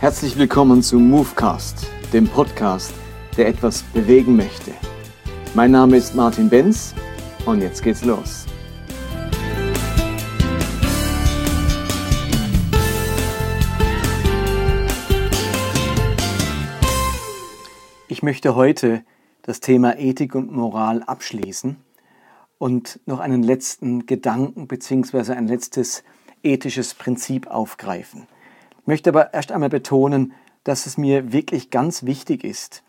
Herzlich willkommen zu Movecast, dem Podcast, der etwas bewegen möchte. Mein Name ist Martin Benz und jetzt geht's los. Ich möchte heute das Thema Ethik und Moral abschließen und noch einen letzten Gedanken bzw. ein letztes ethisches Prinzip aufgreifen. Ich möchte aber erst einmal betonen, dass es mir wirklich ganz wichtig ist,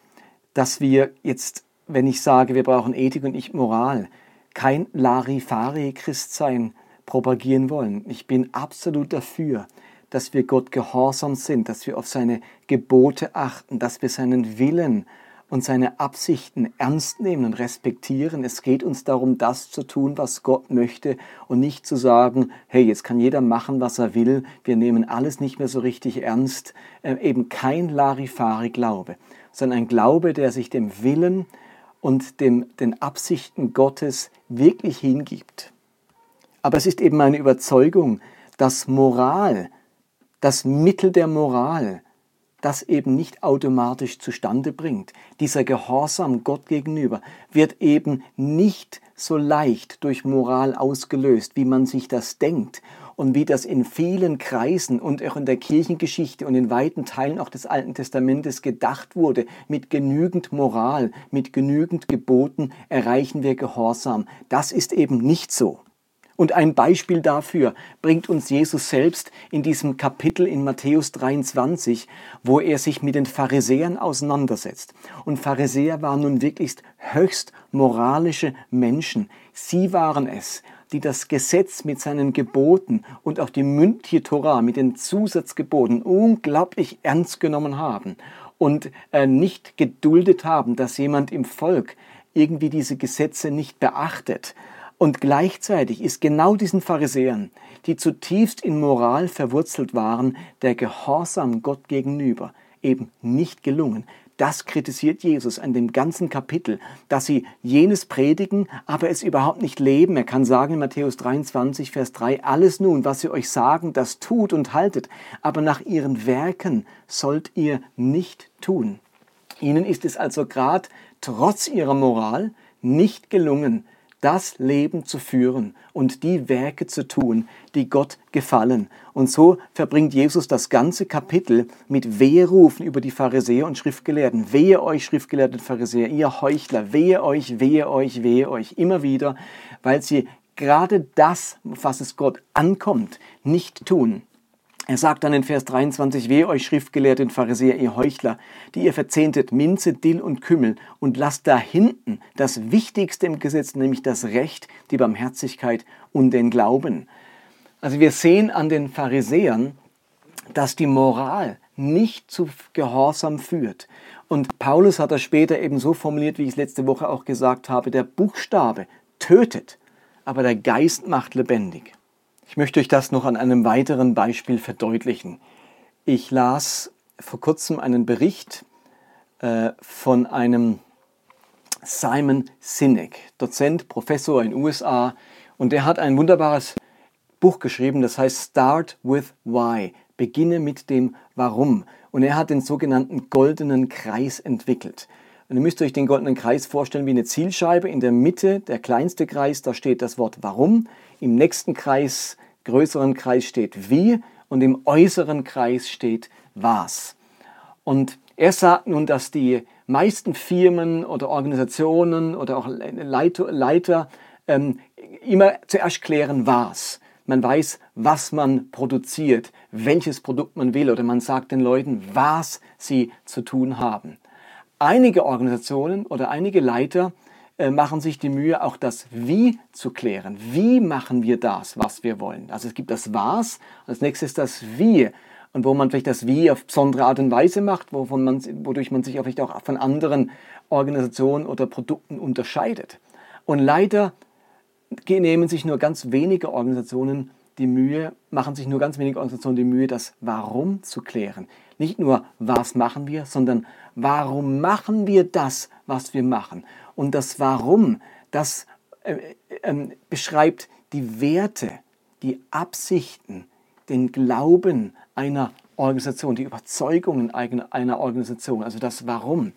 dass wir jetzt, wenn ich sage, wir brauchen Ethik und nicht Moral, kein Larifari-Christsein propagieren wollen. Ich bin absolut dafür, dass wir Gott gehorsam sind, dass wir auf seine Gebote achten, dass wir seinen Willen und seine Absichten ernst nehmen und respektieren. Es geht uns darum, das zu tun, was Gott möchte und nicht zu sagen, hey, jetzt kann jeder machen, was er will, wir nehmen alles nicht mehr so richtig ernst. Äh, eben kein Larifari-Glaube, sondern ein Glaube, der sich dem Willen und dem, den Absichten Gottes wirklich hingibt. Aber es ist eben meine Überzeugung, dass Moral, das Mittel der Moral, das eben nicht automatisch zustande bringt. Dieser Gehorsam Gott gegenüber wird eben nicht so leicht durch Moral ausgelöst, wie man sich das denkt und wie das in vielen Kreisen und auch in der Kirchengeschichte und in weiten Teilen auch des Alten Testamentes gedacht wurde. Mit genügend Moral, mit genügend Geboten erreichen wir Gehorsam. Das ist eben nicht so. Und ein Beispiel dafür bringt uns Jesus selbst in diesem Kapitel in Matthäus 23, wo er sich mit den Pharisäern auseinandersetzt. Und Pharisäer waren nun wirklich höchst moralische Menschen. Sie waren es, die das Gesetz mit seinen Geboten und auch die mündliche Torah mit den Zusatzgeboten unglaublich ernst genommen haben und äh, nicht geduldet haben, dass jemand im Volk irgendwie diese Gesetze nicht beachtet und gleichzeitig ist genau diesen Pharisäern, die zutiefst in Moral verwurzelt waren, der Gehorsam Gott gegenüber eben nicht gelungen. Das kritisiert Jesus an dem ganzen Kapitel, dass sie jenes predigen, aber es überhaupt nicht leben. Er kann sagen in Matthäus 23, Vers 3, alles nun, was sie euch sagen, das tut und haltet, aber nach ihren Werken sollt ihr nicht tun. Ihnen ist es also gerade trotz ihrer Moral nicht gelungen, das Leben zu führen und die Werke zu tun, die Gott gefallen. Und so verbringt Jesus das ganze Kapitel mit Weherufen über die Pharisäer und Schriftgelehrten. Wehe euch, Schriftgelehrten Pharisäer, ihr Heuchler, wehe euch, wehe euch, wehe euch. Immer wieder, weil sie gerade das, was es Gott ankommt, nicht tun. Er sagt dann in Vers 23, Wehe euch Schriftgelehrten Pharisäer, ihr Heuchler, die ihr verzehntet Minze, Dill und Kümmel und lasst da hinten das Wichtigste im Gesetz, nämlich das Recht, die Barmherzigkeit und den Glauben. Also wir sehen an den Pharisäern, dass die Moral nicht zu Gehorsam führt. Und Paulus hat das später eben so formuliert, wie ich es letzte Woche auch gesagt habe, der Buchstabe tötet, aber der Geist macht lebendig. Ich möchte euch das noch an einem weiteren Beispiel verdeutlichen. Ich las vor kurzem einen Bericht äh, von einem Simon Sinek, Dozent, Professor in den USA, und der hat ein wunderbares Buch geschrieben, das heißt Start with Why, beginne mit dem Warum. Und er hat den sogenannten goldenen Kreis entwickelt. Und ihr müsst euch den goldenen Kreis vorstellen wie eine Zielscheibe. In der Mitte, der kleinste Kreis, da steht das Wort Warum. Im nächsten Kreis größeren Kreis steht wie und im äußeren Kreis steht was. Und er sagt nun, dass die meisten Firmen oder Organisationen oder auch Leiter, Leiter ähm, immer zuerst klären, was. Man weiß, was man produziert, welches Produkt man will oder man sagt den Leuten, was sie zu tun haben. Einige Organisationen oder einige Leiter machen sich die Mühe, auch das Wie zu klären. Wie machen wir das, was wir wollen? Also es gibt das Was, als nächstes das Wie. Und wo man vielleicht das Wie auf besondere Art und Weise macht, wovon man, wodurch man sich vielleicht auch von anderen Organisationen oder Produkten unterscheidet. Und leider nehmen sich nur ganz wenige Organisationen die Mühe, machen sich nur ganz wenige Organisationen die Mühe, das Warum zu klären. Nicht nur, was machen wir, sondern warum machen wir das, was wir machen. Und das Warum, das äh, äh, beschreibt die Werte, die Absichten, den Glauben einer Organisation, die Überzeugungen einer Organisation, also das Warum.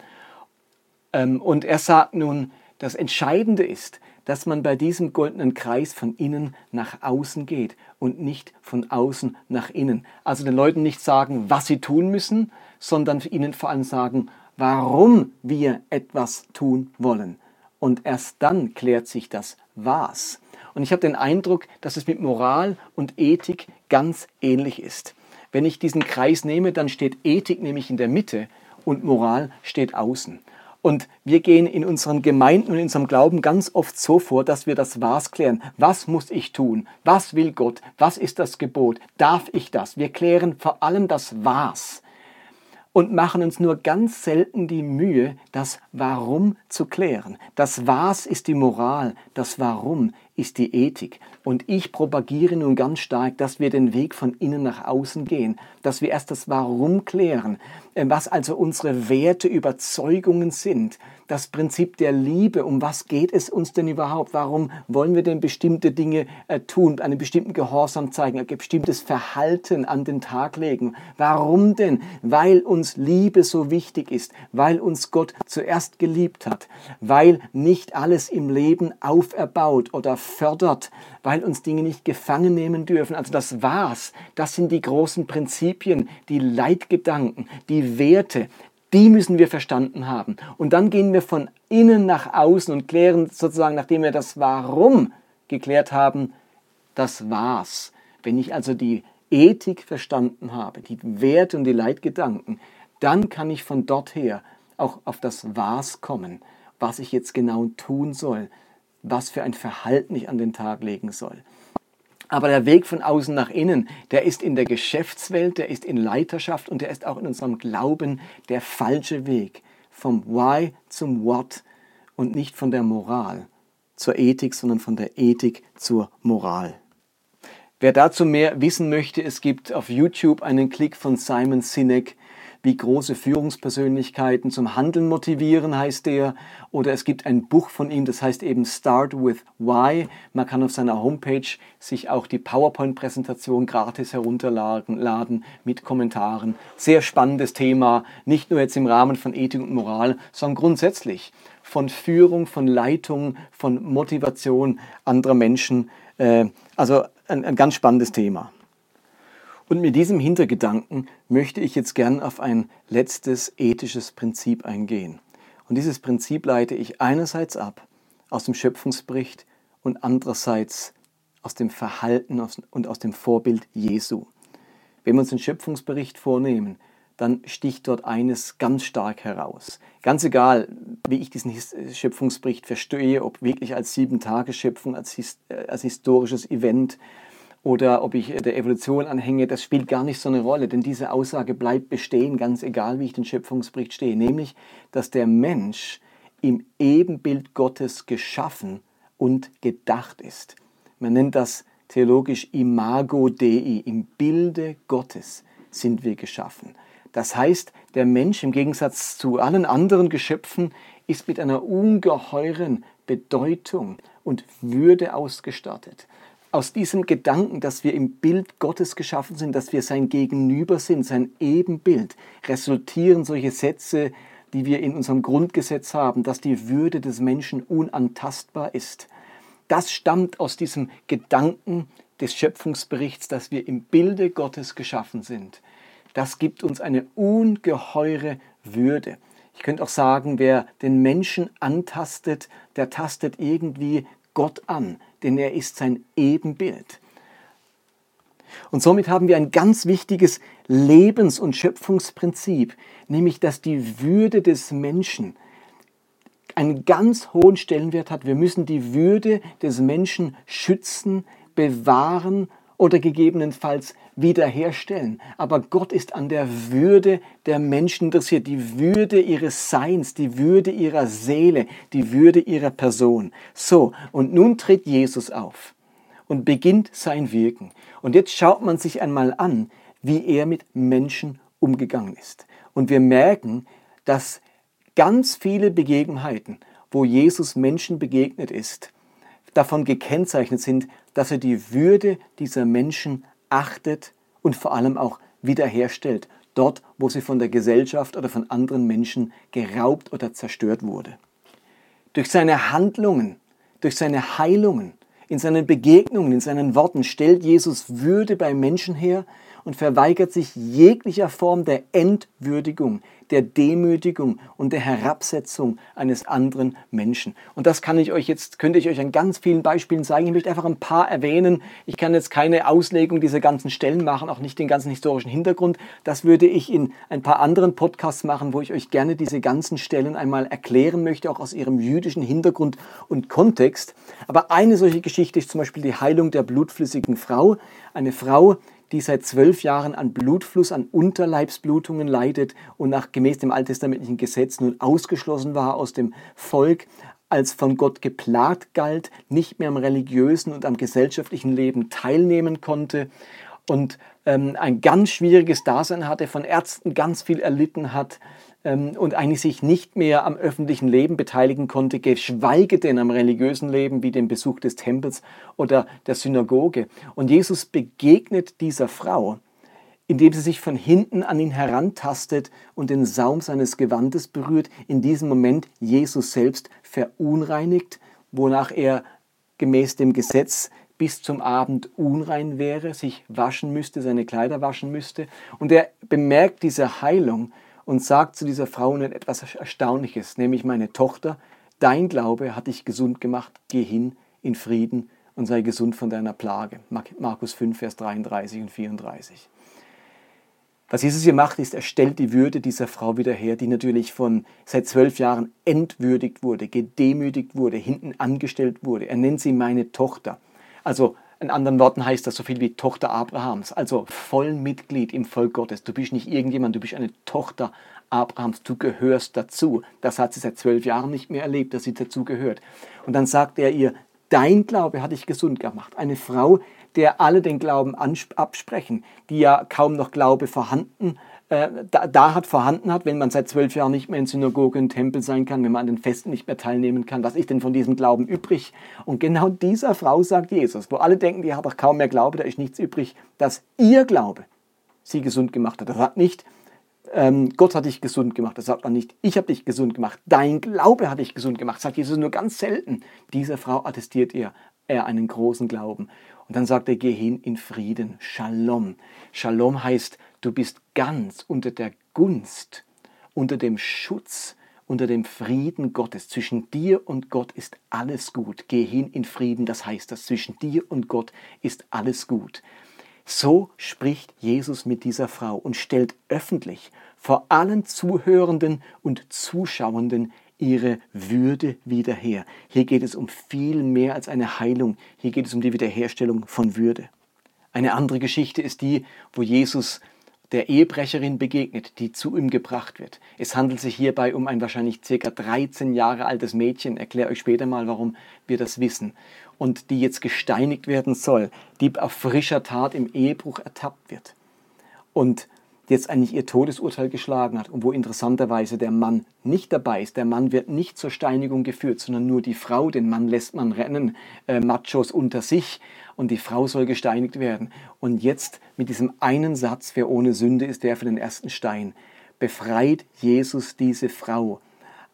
Ähm, und er sagt nun, das Entscheidende ist, dass man bei diesem goldenen Kreis von innen nach außen geht und nicht von außen nach innen. Also den Leuten nicht sagen, was sie tun müssen, sondern ihnen vor allem sagen, warum wir etwas tun wollen. Und erst dann klärt sich das Was. Und ich habe den Eindruck, dass es mit Moral und Ethik ganz ähnlich ist. Wenn ich diesen Kreis nehme, dann steht Ethik nämlich in der Mitte und Moral steht außen. Und wir gehen in unseren Gemeinden und in unserem Glauben ganz oft so vor, dass wir das Was klären. Was muss ich tun? Was will Gott? Was ist das Gebot? Darf ich das? Wir klären vor allem das Was und machen uns nur ganz selten die Mühe, das Warum zu klären. Das Was ist die Moral, das Warum ist die Ethik. Und ich propagiere nun ganz stark, dass wir den Weg von innen nach außen gehen, dass wir erst das Warum klären, was also unsere Werte, Überzeugungen sind, das Prinzip der Liebe, um was geht es uns denn überhaupt? Warum wollen wir denn bestimmte Dinge äh, tun, einen bestimmten Gehorsam zeigen, ein bestimmtes Verhalten an den Tag legen? Warum denn? Weil uns Liebe so wichtig ist, weil uns Gott zuerst geliebt hat, weil nicht alles im Leben auferbaut oder fördert, weil uns Dinge nicht gefangen nehmen dürfen. Also das war's. Das sind die großen Prinzipien, die Leitgedanken, die Werte, die müssen wir verstanden haben. Und dann gehen wir von innen nach außen und klären sozusagen, nachdem wir das Warum geklärt haben, das war's. Wenn ich also die Ethik verstanden habe, die Werte und die Leitgedanken, dann kann ich von dort her auch auf das Was kommen, was ich jetzt genau tun soll, was für ein Verhalten ich an den Tag legen soll. Aber der Weg von außen nach innen, der ist in der Geschäftswelt, der ist in Leiterschaft und der ist auch in unserem Glauben der falsche Weg. Vom Why zum What und nicht von der Moral zur Ethik, sondern von der Ethik zur Moral. Wer dazu mehr wissen möchte, es gibt auf YouTube einen Klick von Simon Sinek, wie große Führungspersönlichkeiten zum Handeln motivieren, heißt der. Oder es gibt ein Buch von ihm, das heißt eben Start with Why. Man kann auf seiner Homepage sich auch die PowerPoint-Präsentation gratis herunterladen mit Kommentaren. Sehr spannendes Thema, nicht nur jetzt im Rahmen von Ethik und Moral, sondern grundsätzlich von Führung, von Leitung, von Motivation anderer Menschen. Äh, also ein, ein ganz spannendes Thema. Und mit diesem Hintergedanken möchte ich jetzt gern auf ein letztes ethisches Prinzip eingehen. Und dieses Prinzip leite ich einerseits ab aus dem Schöpfungsbericht und andererseits aus dem Verhalten und aus dem Vorbild Jesu. Wenn wir uns den Schöpfungsbericht vornehmen, dann sticht dort eines ganz stark heraus. Ganz egal, wie ich diesen Schöpfungsbericht verstehe, ob wirklich als Sieben-Tage-Schöpfung, als, äh, als historisches Event oder ob ich der Evolution anhänge, das spielt gar nicht so eine Rolle, denn diese Aussage bleibt bestehen, ganz egal, wie ich den Schöpfungsbericht stehe, nämlich, dass der Mensch im Ebenbild Gottes geschaffen und gedacht ist. Man nennt das theologisch Imago Dei, im Bilde Gottes sind wir geschaffen. Das heißt, der Mensch im Gegensatz zu allen anderen Geschöpfen ist mit einer ungeheuren Bedeutung und Würde ausgestattet aus diesem Gedanken, dass wir im Bild Gottes geschaffen sind, dass wir sein Gegenüber sind, sein Ebenbild, resultieren solche Sätze, die wir in unserem Grundgesetz haben, dass die Würde des Menschen unantastbar ist. Das stammt aus diesem Gedanken des Schöpfungsberichts, dass wir im Bilde Gottes geschaffen sind. Das gibt uns eine ungeheure Würde. Ich könnte auch sagen, wer den Menschen antastet, der tastet irgendwie Gott an denn er ist sein Ebenbild. Und somit haben wir ein ganz wichtiges Lebens- und Schöpfungsprinzip, nämlich dass die Würde des Menschen einen ganz hohen Stellenwert hat. Wir müssen die Würde des Menschen schützen, bewahren oder gegebenenfalls wiederherstellen. Aber Gott ist an der Würde der Menschen interessiert, die Würde ihres Seins, die Würde ihrer Seele, die Würde ihrer Person. So, und nun tritt Jesus auf und beginnt sein Wirken. Und jetzt schaut man sich einmal an, wie er mit Menschen umgegangen ist. Und wir merken, dass ganz viele Begebenheiten, wo Jesus Menschen begegnet ist, davon gekennzeichnet sind, dass er die Würde dieser Menschen achtet und vor allem auch wiederherstellt, dort, wo sie von der Gesellschaft oder von anderen Menschen geraubt oder zerstört wurde. Durch seine Handlungen, durch seine Heilungen, in seinen Begegnungen, in seinen Worten stellt Jesus Würde bei Menschen her und verweigert sich jeglicher Form der Entwürdigung, der Demütigung und der Herabsetzung eines anderen Menschen. Und das kann ich euch jetzt, könnte ich euch an ganz vielen Beispielen zeigen. Ich möchte einfach ein paar erwähnen. Ich kann jetzt keine Auslegung dieser ganzen Stellen machen, auch nicht den ganzen historischen Hintergrund. Das würde ich in ein paar anderen Podcasts machen, wo ich euch gerne diese ganzen Stellen einmal erklären möchte, auch aus ihrem jüdischen Hintergrund und Kontext. Aber eine solche Geschichte ist zum Beispiel die Heilung der blutflüssigen Frau. Eine Frau, die seit zwölf Jahren an Blutfluss, an Unterleibsblutungen leidet und nach gemäß dem alttestamentlichen Gesetz nun ausgeschlossen war aus dem Volk, als von Gott geplagt galt, nicht mehr am religiösen und am gesellschaftlichen Leben teilnehmen konnte und ähm, ein ganz schwieriges Dasein hatte, von Ärzten ganz viel erlitten hat, und eigentlich sich nicht mehr am öffentlichen Leben beteiligen konnte, geschweige denn am religiösen Leben wie dem Besuch des Tempels oder der Synagoge. Und Jesus begegnet dieser Frau, indem sie sich von hinten an ihn herantastet und den Saum seines Gewandes berührt, in diesem Moment Jesus selbst verunreinigt, wonach er gemäß dem Gesetz bis zum Abend unrein wäre, sich waschen müsste, seine Kleider waschen müsste. Und er bemerkt diese Heilung und sagt zu dieser Frau nun etwas Erstaunliches, nämlich meine Tochter, dein Glaube hat dich gesund gemacht, geh hin in Frieden und sei gesund von deiner Plage. Markus 5, Vers 33 und 34. Was Jesus hier macht, ist, er stellt die Würde dieser Frau wieder her, die natürlich von seit zwölf Jahren entwürdigt wurde, gedemütigt wurde, hinten angestellt wurde. Er nennt sie meine Tochter. Also in anderen Worten heißt das so viel wie Tochter Abrahams, also Vollmitglied im Volk Gottes. Du bist nicht irgendjemand, du bist eine Tochter Abrahams, du gehörst dazu. Das hat sie seit zwölf Jahren nicht mehr erlebt, dass sie dazu gehört. Und dann sagt er ihr, dein Glaube hat dich gesund gemacht. Eine Frau, der alle den Glauben absprechen, die ja kaum noch Glaube vorhanden äh, da, da, hat, vorhanden hat, wenn man seit zwölf Jahren nicht mehr in Synagoge und Tempel sein kann, wenn man an den Festen nicht mehr teilnehmen kann, was ist denn von diesem Glauben übrig? Und genau dieser Frau sagt Jesus, wo alle denken, die hat doch kaum mehr Glaube, da ist nichts übrig, dass ihr Glaube sie gesund gemacht hat. Das sagt nicht, ähm, Gott hat dich gesund gemacht. Das sagt man nicht, ich habe dich gesund gemacht. Dein Glaube hat dich gesund gemacht. Das sagt Jesus nur ganz selten. Dieser Frau attestiert ihr er einen großen Glauben. Und dann sagt er, geh hin in Frieden. Shalom. Shalom heißt, du bist ganz unter der Gunst, unter dem Schutz, unter dem Frieden Gottes. Zwischen dir und Gott ist alles gut. Geh hin in Frieden, das heißt, dass zwischen dir und Gott ist alles gut. So spricht Jesus mit dieser Frau und stellt öffentlich vor allen Zuhörenden und Zuschauenden ihre Würde wieder her. Hier geht es um viel mehr als eine Heilung. Hier geht es um die Wiederherstellung von Würde. Eine andere Geschichte ist die, wo Jesus der Ehebrecherin begegnet, die zu ihm gebracht wird. Es handelt sich hierbei um ein wahrscheinlich circa 13 Jahre altes Mädchen, erkläre euch später mal, warum wir das wissen, und die jetzt gesteinigt werden soll, die auf frischer Tat im Ehebruch ertappt wird. Und jetzt eigentlich ihr Todesurteil geschlagen hat und wo interessanterweise der Mann nicht dabei ist. Der Mann wird nicht zur Steinigung geführt, sondern nur die Frau. Den Mann lässt man rennen, äh, Machos unter sich und die Frau soll gesteinigt werden. Und jetzt mit diesem einen Satz, wer ohne Sünde ist, der für den ersten Stein, befreit Jesus diese Frau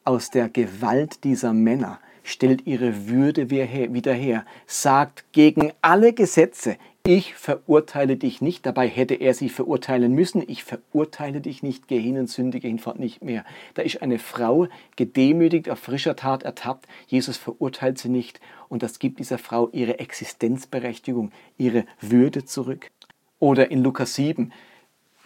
aus der Gewalt dieser Männer stellt ihre Würde wieder her, sagt gegen alle Gesetze, ich verurteile dich nicht, dabei hätte er sie verurteilen müssen, ich verurteile dich nicht, geh hin und sündige hinfort nicht mehr. Da ist eine Frau gedemütigt, auf frischer Tat ertappt, Jesus verurteilt sie nicht und das gibt dieser Frau ihre Existenzberechtigung, ihre Würde zurück. Oder in Lukas 7,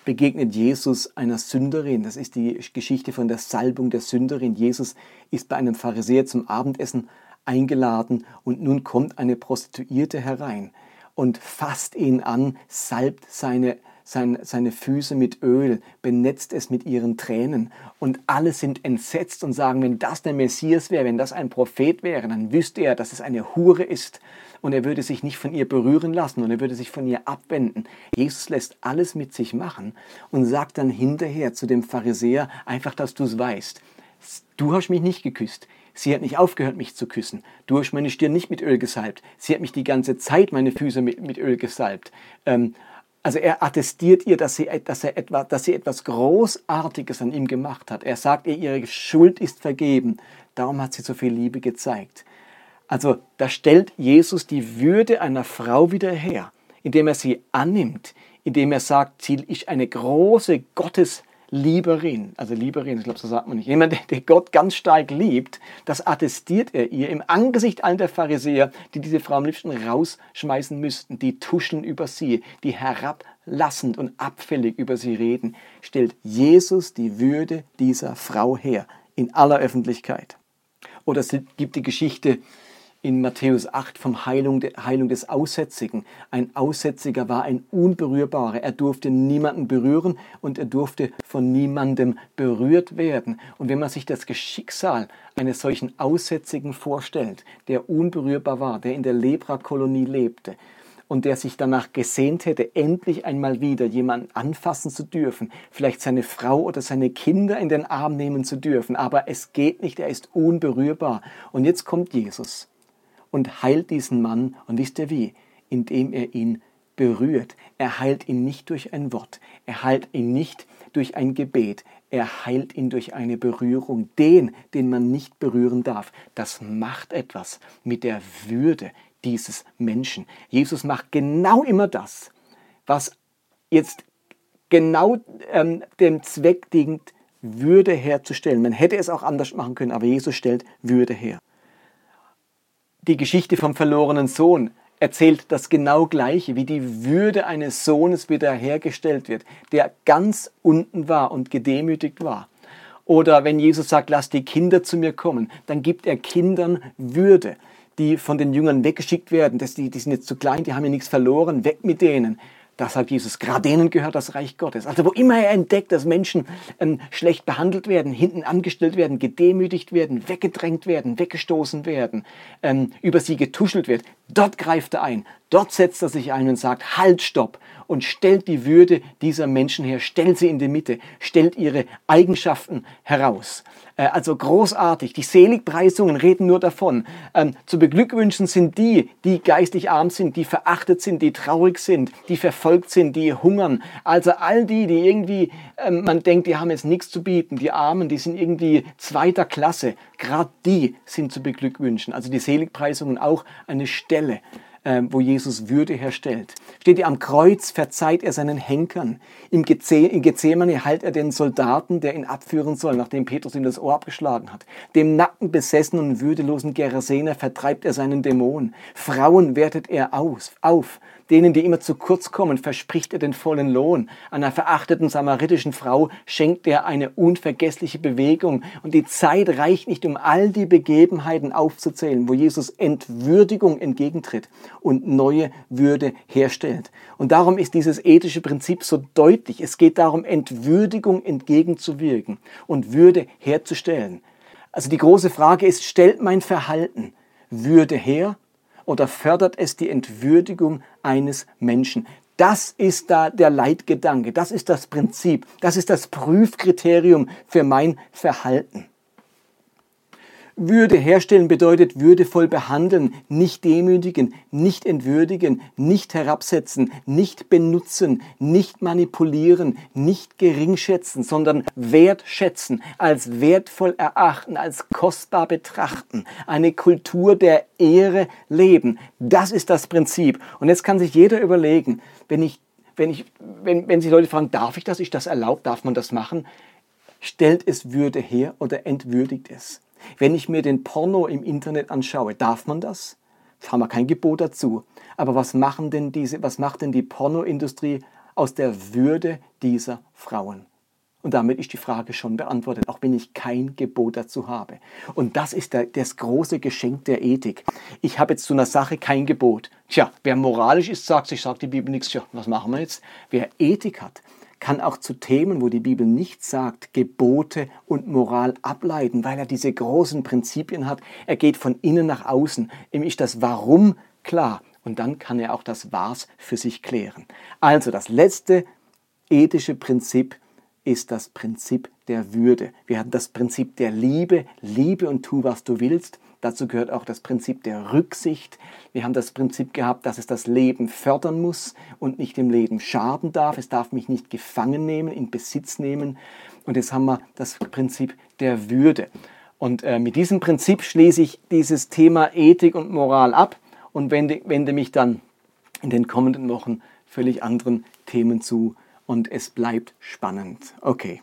begegnet Jesus einer Sünderin. Das ist die Geschichte von der Salbung der Sünderin. Jesus ist bei einem Pharisäer zum Abendessen eingeladen und nun kommt eine Prostituierte herein und fasst ihn an, salbt seine, seine, Füße mit Öl, benetzt es mit ihren Tränen. Und alle sind entsetzt und sagen, wenn das der Messias wäre, wenn das ein Prophet wäre, dann wüsste er, dass es eine Hure ist und er würde sich nicht von ihr berühren lassen und er würde sich von ihr abwenden. Jesus lässt alles mit sich machen und sagt dann hinterher zu dem Pharisäer einfach, dass du es weißt. Du hast mich nicht geküsst. Sie hat nicht aufgehört, mich zu küssen. Du hast meine Stirn nicht mit Öl gesalbt. Sie hat mich die ganze Zeit meine Füße mit, mit Öl gesalbt. Ähm, Also er attestiert ihr, dass sie, dass, er etwa, dass sie etwas Großartiges an ihm gemacht hat. Er sagt ihr, ihre Schuld ist vergeben. Darum hat sie so viel Liebe gezeigt. Also da stellt Jesus die Würde einer Frau wieder her, indem er sie annimmt, indem er sagt, sie ist eine große Gottes Lieberin, also Lieberin, ich glaube, so sagt man nicht, jemand, der Gott ganz stark liebt, das attestiert er ihr im Angesicht all der Pharisäer, die diese Frau am liebsten rausschmeißen müssten, die tuscheln über sie, die herablassend und abfällig über sie reden, stellt Jesus die Würde dieser Frau her, in aller Öffentlichkeit. Oder es gibt die Geschichte in Matthäus 8 vom Heilung, Heilung des Aussätzigen. Ein Aussätziger war ein Unberührbarer. Er durfte niemanden berühren und er durfte von niemandem berührt werden. Und wenn man sich das Geschicksal eines solchen Aussätzigen vorstellt, der unberührbar war, der in der Leprakolonie lebte, und der sich danach gesehnt hätte, endlich einmal wieder jemanden anfassen zu dürfen, vielleicht seine Frau oder seine Kinder in den Arm nehmen zu dürfen. Aber es geht nicht, er ist unberührbar. Und jetzt kommt Jesus und heilt diesen Mann. Und wisst ihr wie? Indem er ihn berührt. Er heilt ihn nicht durch ein Wort. Er heilt ihn nicht durch ein Gebet. Er heilt ihn durch eine Berührung. Den, den man nicht berühren darf. Das macht etwas mit der Würde dieses Menschen. Jesus macht genau immer das, was jetzt genau ähm, dem Zweck dient, Würde herzustellen. Man hätte es auch anders machen können, aber Jesus stellt Würde her die Geschichte vom verlorenen Sohn erzählt das genau gleiche, wie die Würde eines Sohnes wiederhergestellt wird, der ganz unten war und gedemütigt war. Oder wenn Jesus sagt, lass die Kinder zu mir kommen, dann gibt er Kindern Würde, die von den Jüngern weggeschickt werden. Die sind jetzt zu klein, die haben ja nichts verloren, weg mit denen. Da sagt Jesus, gerade denen gehört das Reich Gottes. Also wo immer er entdeckt, dass Menschen ähm, schlecht behandelt werden, hinten angestellt werden, gedemütigt werden, weggedrängt werden, weggestoßen werden, ähm, über sie getuschelt wird, dort greift er ein. Dort setzt er sich ein und sagt, halt, stopp und stellt die Würde dieser Menschen her, stellt sie in die Mitte, stellt ihre Eigenschaften heraus. Äh, also großartig. Die Seligpreisungen reden nur davon. Ähm, zu beglückwünschen sind die, die geistig arm sind, die verachtet sind, die traurig sind, die verfolgt sind, die hungern. Also all die, die irgendwie, ähm, man denkt, die haben jetzt nichts zu bieten, die Armen, die sind irgendwie zweiter Klasse. Gerade die sind zu beglückwünschen. Also die Seligpreisungen auch eine Stelle wo Jesus Würde herstellt. Steht ihr am Kreuz, verzeiht er seinen Henkern. Im Gethsemane heilt er den Soldaten, der ihn abführen soll, nachdem Petrus ihm das Ohr abgeschlagen hat. Dem nackenbesessenen und würdelosen Gerasener vertreibt er seinen Dämon. Frauen wertet er aus, auf. Denen, die immer zu kurz kommen, verspricht er den vollen Lohn. Einer verachteten samaritischen Frau schenkt er eine unvergessliche Bewegung. Und die Zeit reicht nicht, um all die Begebenheiten aufzuzählen, wo Jesus Entwürdigung entgegentritt und neue Würde herstellt. Und darum ist dieses ethische Prinzip so deutlich. Es geht darum, Entwürdigung entgegenzuwirken und Würde herzustellen. Also die große Frage ist, stellt mein Verhalten Würde her oder fördert es die Entwürdigung eines Menschen? Das ist da der Leitgedanke, das ist das Prinzip, das ist das Prüfkriterium für mein Verhalten. Würde herstellen bedeutet würdevoll behandeln, nicht demütigen, nicht entwürdigen, nicht herabsetzen, nicht benutzen, nicht manipulieren, nicht geringschätzen, sondern wertschätzen, als wertvoll erachten, als kostbar betrachten, eine Kultur der Ehre leben. Das ist das Prinzip. Und jetzt kann sich jeder überlegen, wenn ich wenn, ich, wenn, wenn sich Leute fragen, darf ich das, ist das erlaubt, darf man das machen, stellt es Würde her oder entwürdigt es. Wenn ich mir den Porno im Internet anschaue, darf man das? Da haben wir kein Gebot dazu. Aber was, machen denn diese, was macht denn die Pornoindustrie aus der Würde dieser Frauen? Und damit ist die Frage schon beantwortet, auch wenn ich kein Gebot dazu habe. Und das ist der, das große Geschenk der Ethik. Ich habe jetzt zu einer Sache kein Gebot. Tja, wer moralisch ist, sagt sich, sagt die Bibel nichts. Tja, was machen wir jetzt? Wer Ethik hat, kann auch zu Themen, wo die Bibel nichts sagt, Gebote und Moral ableiten, weil er diese großen Prinzipien hat. Er geht von innen nach außen. Ihm ist das Warum klar. Und dann kann er auch das Was für sich klären. Also das letzte ethische Prinzip ist das Prinzip der Würde. Wir hatten das Prinzip der Liebe, liebe und tu, was du willst. Dazu gehört auch das Prinzip der Rücksicht. Wir haben das Prinzip gehabt, dass es das Leben fördern muss und nicht dem Leben schaden darf. Es darf mich nicht gefangen nehmen, in Besitz nehmen. Und jetzt haben wir das Prinzip der Würde. Und äh, mit diesem Prinzip schließe ich dieses Thema Ethik und Moral ab und wende, wende mich dann in den kommenden Wochen völlig anderen Themen zu. Und es bleibt spannend. Okay.